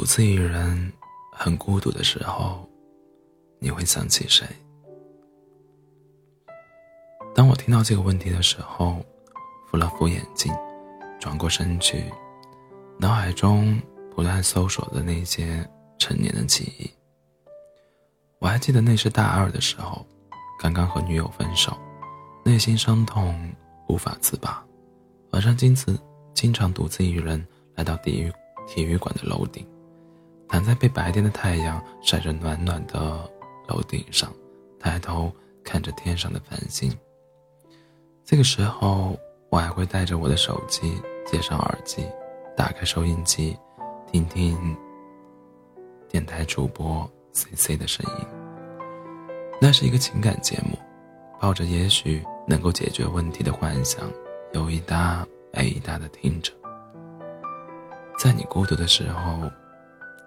独自一人很孤独的时候，你会想起谁？当我听到这个问题的时候，扶了扶眼睛，转过身去，脑海中不断搜索着那些陈年的记忆。我还记得那是大二的时候，刚刚和女友分手，内心伤痛无法自拔，晚上经常经常独自一人来到体育体育馆的楼顶。躺在被白天的太阳晒着暖暖的楼顶上，抬头看着天上的繁星。这个时候，我还会带着我的手机，接上耳机，打开收音机，听听电台主播 C C 的声音。那是一个情感节目，抱着也许能够解决问题的幻想，有一搭没一搭的听着。在你孤独的时候。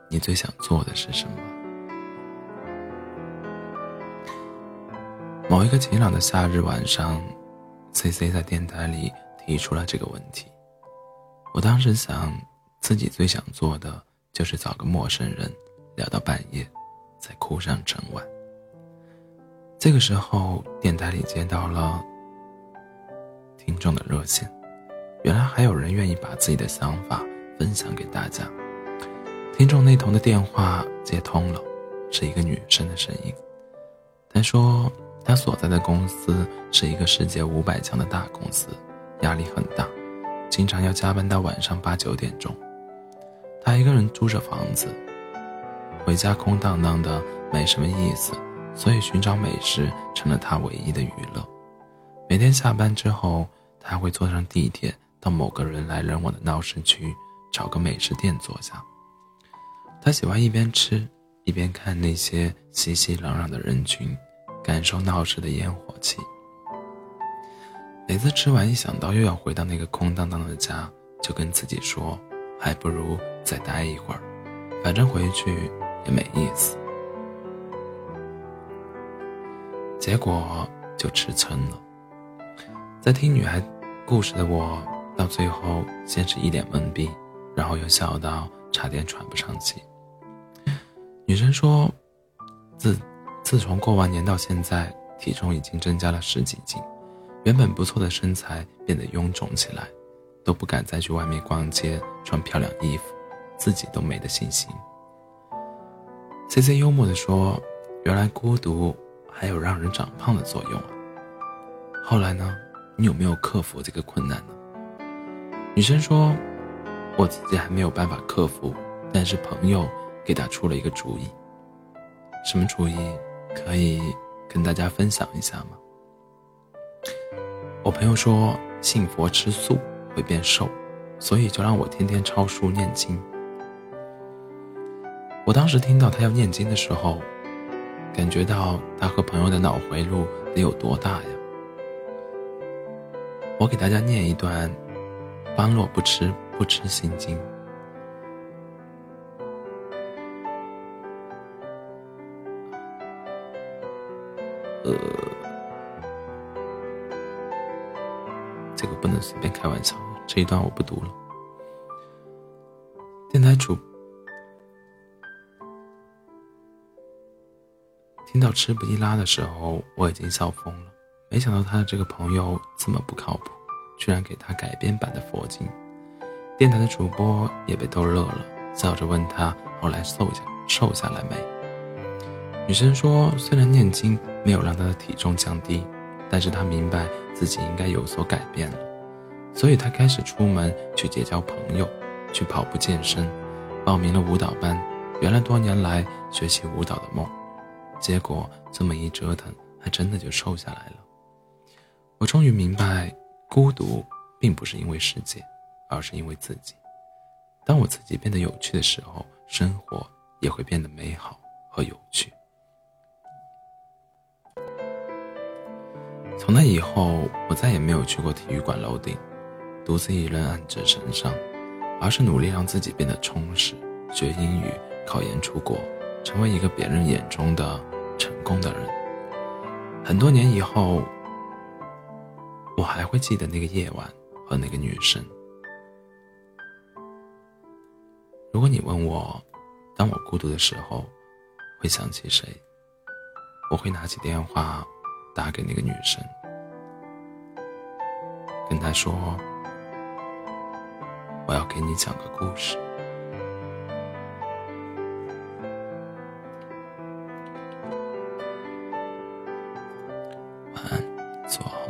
你最想做的是什么？某一个晴朗的夏日晚上，C C 在电台里提出了这个问题。我当时想，自己最想做的就是找个陌生人聊到半夜，再哭上整晚。这个时候，电台里接到了听众的热线，原来还有人愿意把自己的想法分享给大家。听众那头的电话接通了，是一个女生的声音。她说，她所在的公司是一个世界五百强的大公司，压力很大，经常要加班到晚上八九点钟。她一个人租着房子，回家空荡荡的，没什么意思，所以寻找美食成了她唯一的娱乐。每天下班之后，她会坐上地铁到某个人来人往的闹市区，找个美食店坐下。他喜欢一边吃一边看那些熙熙攘攘的人群，感受闹市的烟火气。每次吃完，一想到又要回到那个空荡荡的家，就跟自己说，还不如再待一会儿，反正回去也没意思。结果就吃撑了。在听女孩故事的我，到最后先是一脸懵逼，然后又笑到差点喘不上气。女生说：“自自从过完年到现在，体重已经增加了十几斤，原本不错的身材变得臃肿起来，都不敢再去外面逛街穿漂亮衣服，自己都没得信心。”C C 幽默地说：“原来孤独还有让人长胖的作用啊。”后来呢？你有没有克服这个困难呢？女生说：“我自己还没有办法克服，但是朋友。”给他出了一个主意，什么主意？可以跟大家分享一下吗？我朋友说信佛吃素会变瘦，所以就让我天天抄书念经。我当时听到他要念经的时候，感觉到他和朋友的脑回路得有多大呀！我给大家念一段《般若不吃不吃心经》。呃，这个不能随便开玩笑，这一段我不读了。电台主听到吃不易拉的时候，我已经笑疯了。没想到他的这个朋友这么不靠谱，居然给他改编版的佛经。电台的主播也被逗乐了，笑着问他后来瘦下瘦下来没。女生说：“虽然念经没有让她的体重降低，但是她明白自己应该有所改变了，所以她开始出门去结交朋友，去跑步健身，报名了舞蹈班，圆了多年来学习舞蹈的梦。结果这么一折腾，还真的就瘦下来了。我终于明白，孤独并不是因为世界，而是因为自己。当我自己变得有趣的时候，生活也会变得美好和有趣。”从那以后，我再也没有去过体育馆楼顶，独自一人按着绳上，而是努力让自己变得充实，学英语，考研出国，成为一个别人眼中的成功的人。很多年以后，我还会记得那个夜晚和那个女生。如果你问我当我孤独的时候，会想起谁？我会拿起电话打给那个女生，跟她说：“我要给你讲个故事。”晚安，做好。